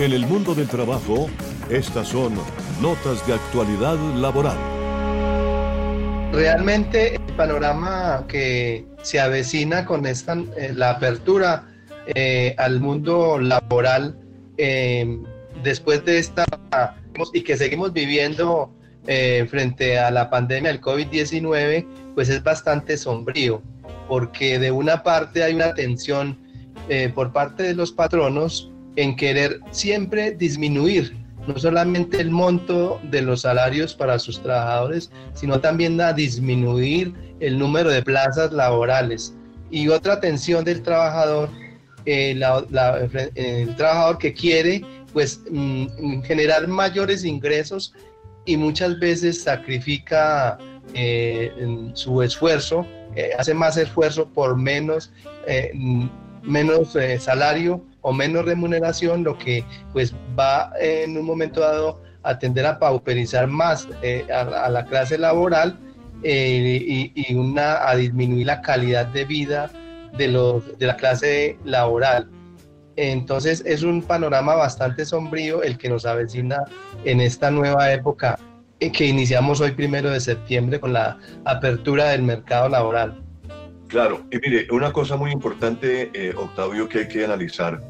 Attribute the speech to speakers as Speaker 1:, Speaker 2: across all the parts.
Speaker 1: En el mundo del trabajo, estas son notas de actualidad laboral.
Speaker 2: Realmente el panorama que se avecina con esta, eh, la apertura eh, al mundo laboral eh, después de esta y que seguimos viviendo frente a la pandemia del COVID-19, pues es bastante sombrío, porque de una parte hay una tensión por parte de los patronos en querer siempre disminuir no solamente el monto de los salarios para sus trabajadores, sino también a disminuir el número de plazas laborales. Y otra tensión del trabajador, eh, el trabajador que quiere pues mm, generar mayores ingresos y muchas veces sacrifica eh, su esfuerzo, eh, hace más esfuerzo por menos, menos salario o menos remuneración, lo que pues va en un momento dado a tender a pauperizar más eh, a, la clase laboral eh, y, una, a disminuir la calidad de vida de, los, de la clase laboral. Entonces es un panorama bastante sombrío el que nos avecina en esta nueva época eh, que iniciamos hoy primero de septiembre con la apertura del mercado laboral.
Speaker 3: Claro, y mire, una cosa muy importante, eh, Octavio, que hay que analizar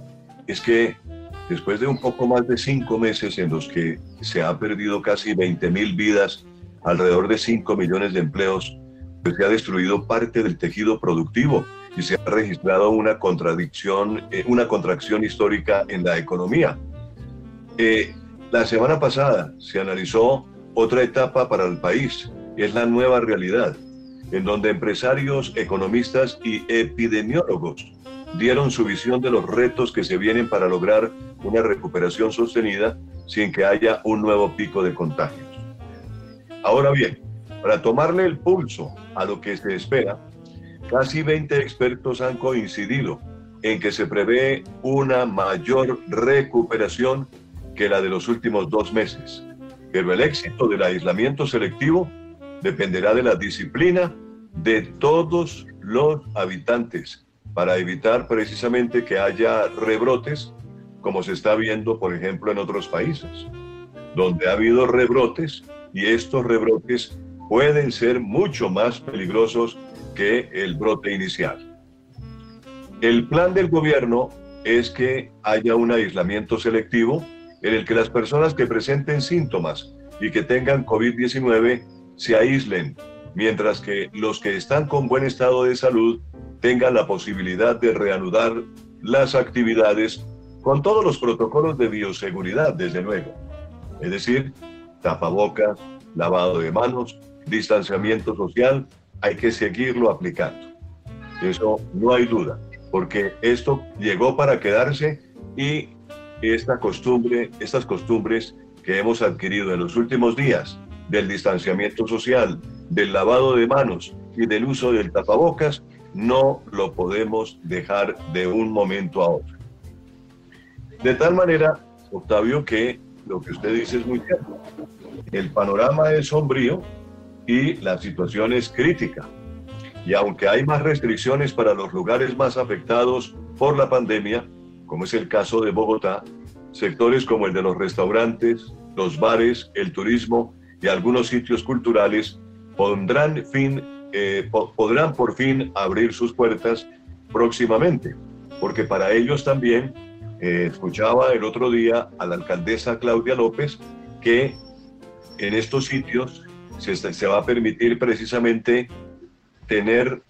Speaker 3: es que después de un poco más de cinco meses en los que se ha perdido casi 20 mil vidas, alrededor de 5 millones de empleos, pues se ha destruido parte del tejido productivo y se ha registrado una contradicción, eh, una contracción histórica en la economía. Eh, la semana pasada se analizó otra etapa para el país, es la nueva realidad en donde empresarios, economistas y epidemiólogos dieron su visión de los retos que se vienen para lograr una recuperación sostenida sin que haya un nuevo pico de contagios. Ahora bien, para tomarle el pulso a lo que se espera, casi 20 expertos han coincidido en que se prevé una mayor recuperación que la de los últimos dos meses. Pero el éxito del aislamiento selectivo dependerá de la disciplina de todos los habitantes para evitar precisamente que haya rebrotes, como se está viendo, por ejemplo, en otros países, donde ha habido rebrotes y estos rebrotes pueden ser mucho más peligrosos que el brote inicial. El plan del gobierno es que haya un aislamiento selectivo en el que las personas que presenten síntomas y que tengan COVID-19 se aíslen, mientras que los que están con buen estado de salud tengan la posibilidad de reanudar las actividades con todos los protocolos de bioseguridad, desde luego. Es decir, tapabocas, lavado de manos, distanciamiento social, hay que seguirlo aplicando. Eso no hay duda, porque esto llegó para quedarse y esta costumbre, estas costumbres que hemos adquirido en los últimos días del distanciamiento social, del lavado de manos y del uso del tapabocas, no lo podemos dejar de un momento a otro. De tal manera, Octavio, que lo que usted dice es muy cierto. El panorama es sombrío y la situación es crítica. Y aunque hay más restricciones para los lugares más afectados por la pandemia, como es el caso de Bogotá, sectores como el de los restaurantes, los bares, el turismo y algunos sitios culturales pondrán fin, eh, podrán por fin abrir sus puertas próximamente, porque para ellos también, eh, escuchaba el otro día a la alcaldesa Claudia López que en estos sitios se, va a permitir precisamente tener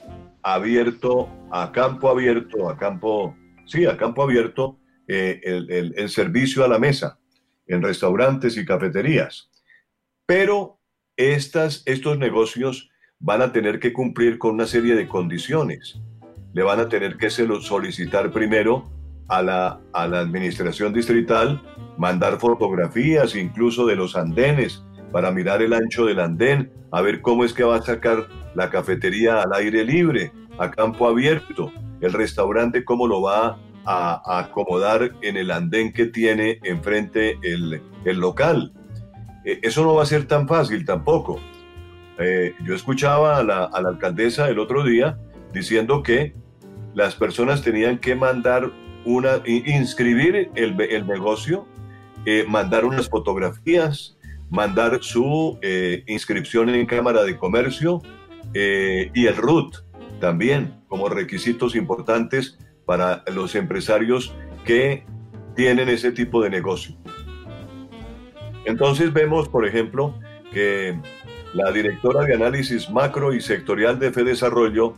Speaker 3: abierto, a campo abierto, a campo, sí, a campo abierto, eh, el, el servicio a la mesa en restaurantes y cafeterías. Pero estos negocios van a tener que cumplir con una serie de condiciones. Le van a tener que solicitar primero a la, administración distrital, mandar fotografías incluso de los andenes para mirar el ancho del andén, a ver cómo es que va a sacar la cafetería al aire libre, a campo abierto, el restaurante cómo lo va a, acomodar en el andén que tiene enfrente el local. Eh, eso no va a ser tan fácil tampoco. Eh, yo escuchaba a la, alcaldesa el otro día diciendo que las personas tenían que mandar una, inscribir el, negocio, eh, mandar unas fotografías, mandar su inscripción en Cámara de Comercio y el RUT también como requisitos importantes para los empresarios que tienen ese tipo de negocio. Entonces vemos, por ejemplo, que la directora de análisis macro y sectorial de Desarrollo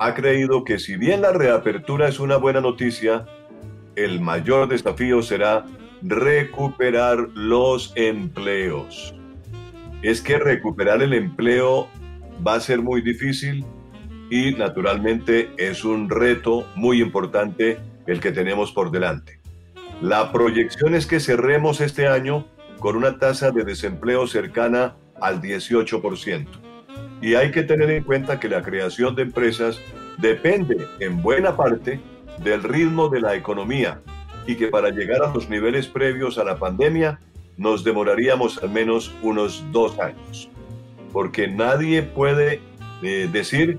Speaker 3: ha creído que si bien la reapertura es una buena noticia, el mayor desafío será recuperar los empleos. Es que recuperar el empleo va a ser muy difícil y naturalmente es un reto muy importante el que tenemos por delante. La proyección es que cerremos este año con una tasa de desempleo cercana al 18%. Y hay que tener en cuenta que la creación de empresas depende en buena parte del ritmo de la economía y que para llegar a los niveles previos a la pandemia nos demoraríamos al menos unos dos años. Porque nadie puede eh, decir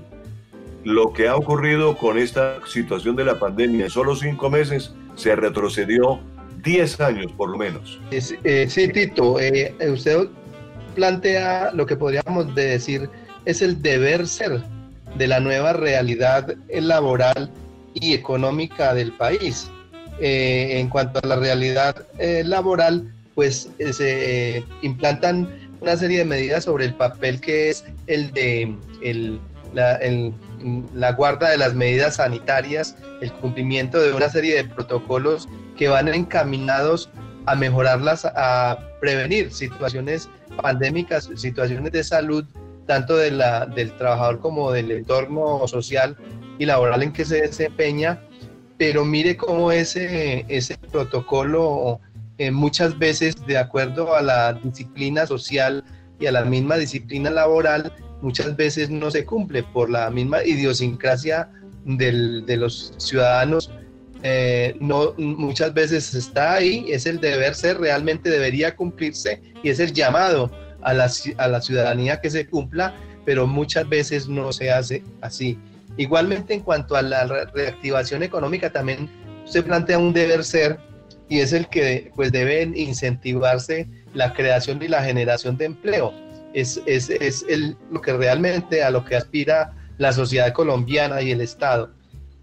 Speaker 3: lo que ha ocurrido con esta situación de la pandemia. En solo cinco meses se retrocedió 10 años por lo menos.
Speaker 2: Eh, sí, Tito, eh, usted plantea lo que podríamos decir es el deber ser de la nueva realidad laboral y económica del país. Eh, en cuanto a la realidad laboral, pues se implantan una serie de medidas sobre el papel que es el de el, la, la guarda de las medidas sanitarias, el cumplimiento de una serie de protocolos que van encaminados a mejorarlas, a prevenir situaciones pandémicas, situaciones de salud, tanto de la, del trabajador como del entorno social y laboral en que se desempeña. Pero mire cómo ese, ese protocolo eh, muchas veces, de acuerdo a la disciplina social y a la misma disciplina laboral, muchas veces no se cumple por la misma idiosincrasia de los ciudadanos. Eh, no, muchas veces está ahí, es el deber ser, realmente debería cumplirse y es el llamado a la, a la ciudadanía que se cumpla, pero muchas veces no se hace así. Igualmente en cuanto a la reactivación económica también se plantea un deber ser y es el que pues deben incentivarse la creación y la generación de empleo es, es, es lo que realmente a lo que aspira la sociedad colombiana y el Estado.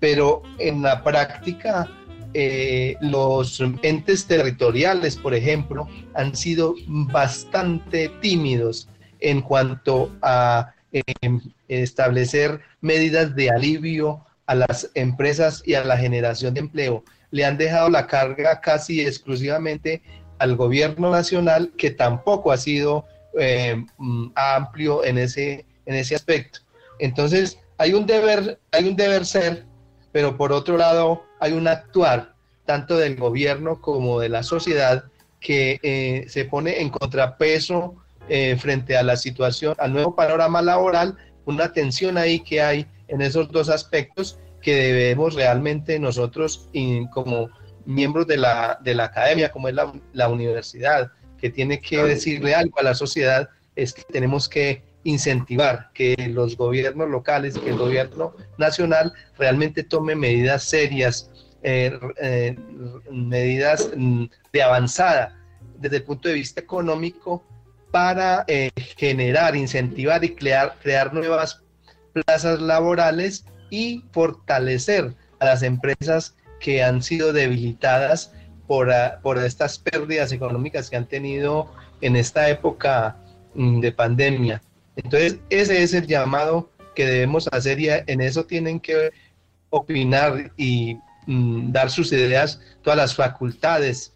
Speaker 2: Pero en la práctica, eh, los entes territoriales, por ejemplo, han sido bastante tímidos en cuanto a em, establecer medidas de alivio a las empresas y a la generación de empleo. Le han dejado la carga casi exclusivamente al gobierno nacional, que tampoco ha sido mm, amplio en ese, en ese aspecto. Entonces, hay un deber, hay un deber ser, pero por otro lado hay un actuar tanto del gobierno como de la sociedad que eh, se pone en contrapeso eh, frente a la situación, al nuevo panorama laboral, una tensión ahí que hay en esos dos aspectos que debemos realmente nosotros como miembros de la, de la academia, como es la, la universidad, que tiene que decirle algo a la sociedad es que tenemos que incentivar que los gobiernos locales, que el gobierno nacional realmente tome medidas serias, eh, eh, medidas mm, de avanzada desde el punto de vista económico para eh, generar, incentivar y crear, crear nuevas plazas laborales y fortalecer a las empresas que han sido debilitadas por, por estas pérdidas económicas que han tenido en esta época mm, de pandemia. Entonces, ese es el llamado que debemos hacer y en eso tienen que opinar y mm, dar sus ideas todas las facultades,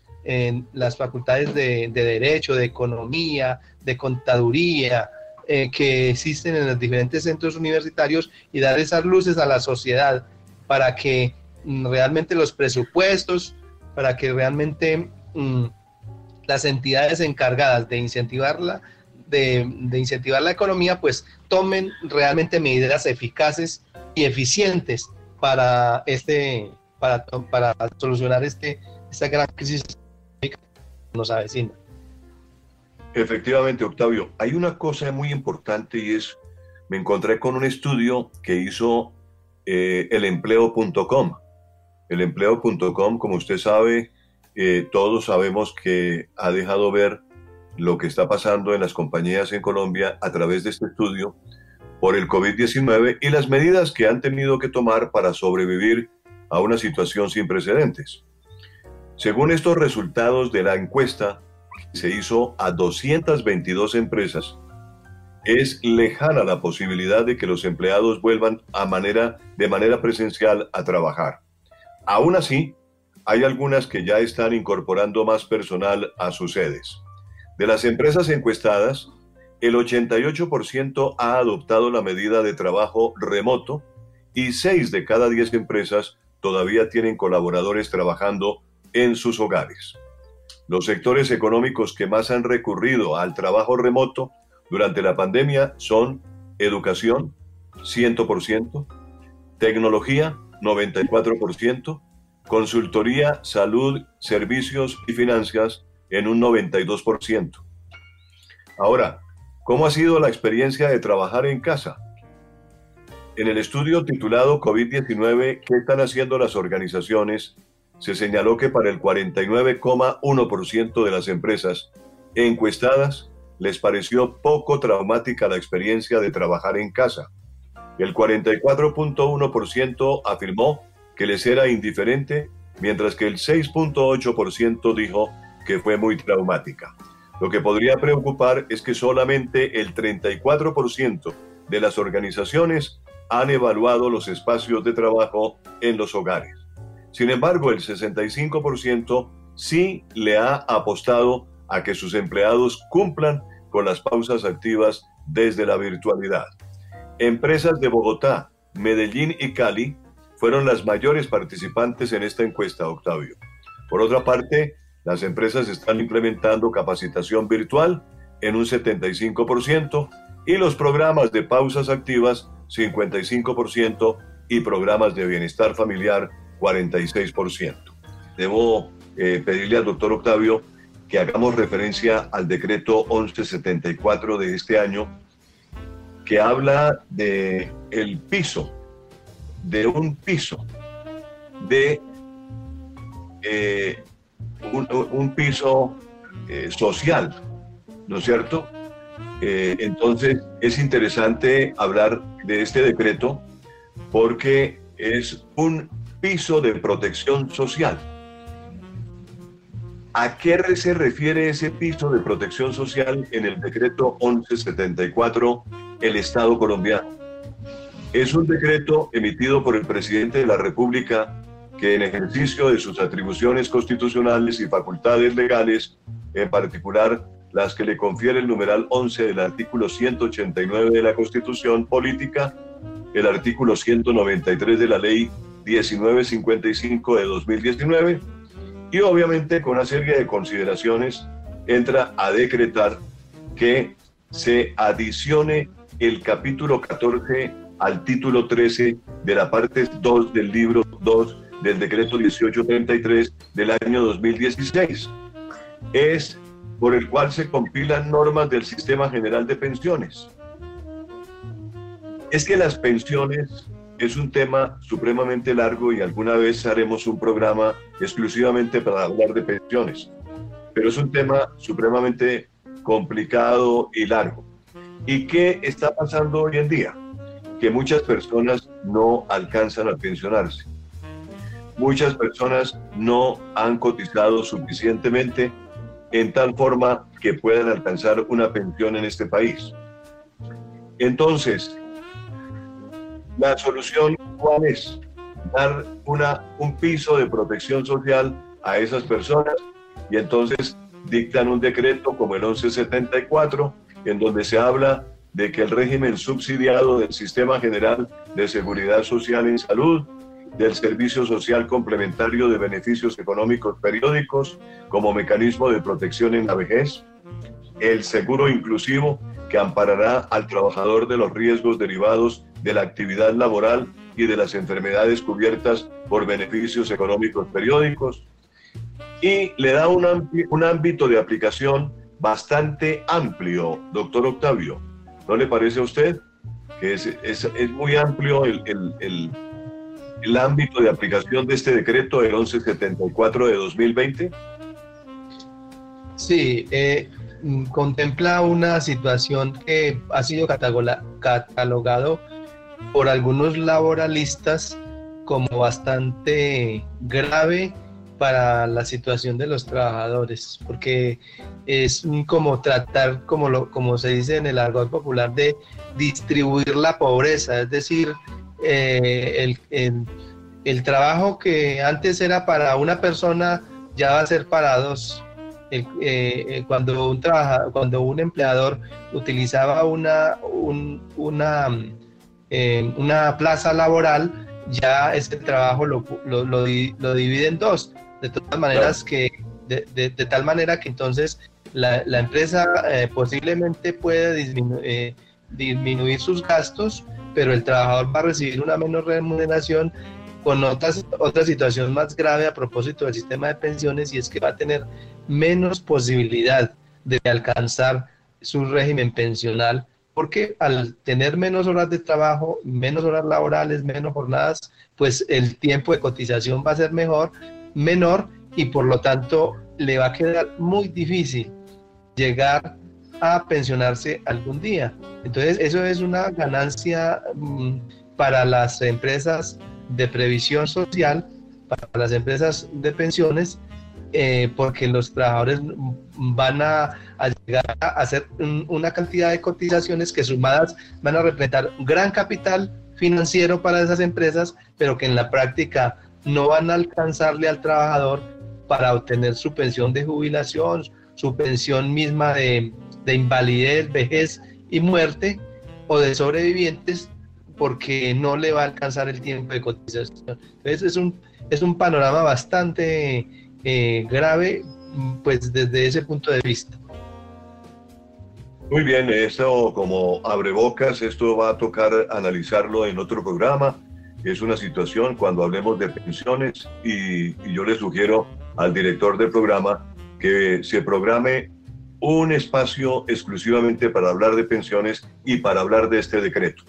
Speaker 2: las facultades de, derecho, de economía, de contaduría, eh, que existen en los diferentes centros universitarios y dar esas luces a la sociedad para que mm, realmente los presupuestos para que realmente mm, las entidades encargadas de incentivarla, de, incentivar la economía, pues tomen realmente medidas eficaces y eficientes para este, para, para solucionar este, esta gran crisis que nos avecina.
Speaker 3: Efectivamente, Octavio, hay una cosa muy importante y es, me encontré con un estudio que hizo eh, elempleo.com el empleo.com, como usted sabe, eh, todos sabemos que ha dejado ver lo que está pasando en las compañías en Colombia a través de este estudio por el COVID-19 y las medidas que han tenido que tomar para sobrevivir a una situación sin precedentes. Según estos resultados de la encuesta que se hizo a 222 empresas, es lejana la posibilidad de que los empleados vuelvan de manera presencial a trabajar. Aún así, hay algunas que ya están incorporando más personal a sus sedes. De las empresas encuestadas, el 88% ha adoptado la medida de trabajo remoto y 6 de cada 10 empresas todavía tienen colaboradores trabajando en sus hogares. Los sectores económicos que más han recurrido al trabajo remoto durante la pandemia son educación, 100%, tecnología, 94%, consultoría, salud, servicios y finanzas en un 92%. Ahora, ¿cómo ha sido la experiencia de trabajar en casa? En el estudio titulado COVID-19, ¿qué están haciendo las organizaciones? Se señaló que para el 49,1% de las empresas encuestadas les pareció poco traumática la experiencia de trabajar en casa. El 44.1% afirmó que les era indiferente, mientras que el 6.8% dijo que fue muy traumática. Lo que podría preocupar es que solamente el 34% de las organizaciones han evaluado los espacios de trabajo en los hogares. Sin embargo, el 65% sí le ha apostado a que sus empleados cumplan con las pausas activas desde la virtualidad. Empresas de Bogotá, Medellín y Cali fueron las mayores participantes en esta encuesta, Octavio. Por otra parte, las empresas están implementando capacitación virtual en un 75% y los programas de pausas activas 55% y programas de bienestar familiar 46%. Debo eh, pedirle al doctor Octavio que hagamos referencia al decreto 1174 de este año, que habla de el piso, de un piso, de eh, un, piso eh, social, ¿no es cierto? Eh, entonces es interesante hablar de este decreto porque es un piso de protección social ¿A qué se refiere ese piso de protección social en el decreto 1174, el Estado colombiano? Es un decreto emitido por el presidente de la República que en ejercicio de sus atribuciones constitucionales y facultades legales, en particular las que le confiere el numeral 11 del artículo 189 de la Constitución Política, el artículo 193 de la Ley 1955 de 2019, y obviamente con una serie de consideraciones entra a decretar que se adicione el capítulo 14 al título 13 de la parte 2 del libro 2 del decreto 1833 del año 2016. Es por el cual se compilan normas del sistema general de pensiones. Es que las pensiones es un tema supremamente largo y alguna vez haremos un programa exclusivamente para hablar de pensiones, pero es un tema supremamente complicado y largo. ¿Y qué está pasando hoy en día? Que muchas personas no alcanzan a pensionarse. Muchas personas no han cotizado suficientemente en tal forma que puedan alcanzar una pensión en este país. Entonces, la solución, ¿cuál es? Dar una, un piso de protección social a esas personas y entonces dictan un decreto como el 1174 en donde se habla de que el régimen subsidiado del Sistema General de Seguridad Social en Salud, del Servicio Social Complementario de Beneficios Económicos Periódicos como mecanismo de protección en la vejez, el seguro inclusivo que amparará al trabajador de los riesgos derivados de la actividad laboral y de las enfermedades cubiertas por beneficios económicos periódicos y le da un, un ámbito de aplicación bastante amplio, doctor Octavio. ¿No le parece a usted? Que es, es, es muy amplio el, el, el ámbito de aplicación de este decreto del 1174 de 2020?
Speaker 2: Sí, eh, mm, contempla una situación que ha sido catalogado por algunos laboralistas como bastante grave para la situación de los trabajadores, porque es como tratar, como, lo, como se dice en el argot popular, de distribuir la pobreza, es decir, eh, el, el, trabajo que antes era para una persona ya va a ser para dos. Eh, eh, cuando, un cuando un empleador utilizaba una, una, una plaza laboral, ya ese trabajo lo, lo, lo, divide en dos. De todas maneras que, de, de, tal manera que entonces la, la empresa posiblemente puede disminuir sus gastos, pero el trabajador va a recibir una menor remuneración con otras, otra situación más grave a propósito del sistema de pensiones y es que va a tener menos posibilidad de alcanzar su régimen pensional porque al tener menos horas de trabajo, menos horas laborales, menos jornadas, pues el tiempo de cotización va a ser mejor, menor y por lo tanto le va a quedar muy difícil llegar a pensionarse algún día. Entonces, eso es una ganancia mm, para las empresas de previsión social, para las empresas de pensiones, eh, porque los trabajadores van a, llegar a hacer una cantidad de cotizaciones que sumadas van a representar gran capital financiero para esas empresas, pero que en la práctica no van a alcanzarle al trabajador para obtener su pensión de jubilación, su pensión misma de, de invalidez, vejez y muerte o de sobrevivientes porque no le va a alcanzar el tiempo de cotización. Entonces es un, es un panorama bastante eh, grave pues desde ese punto de vista.
Speaker 3: Muy bien, esto como abre bocas, esto va a tocar analizarlo en otro programa. Es una situación cuando hablemos de pensiones y, y yo le sugiero al director del programa que se programe un espacio exclusivamente para hablar de pensiones y para hablar de este decreto.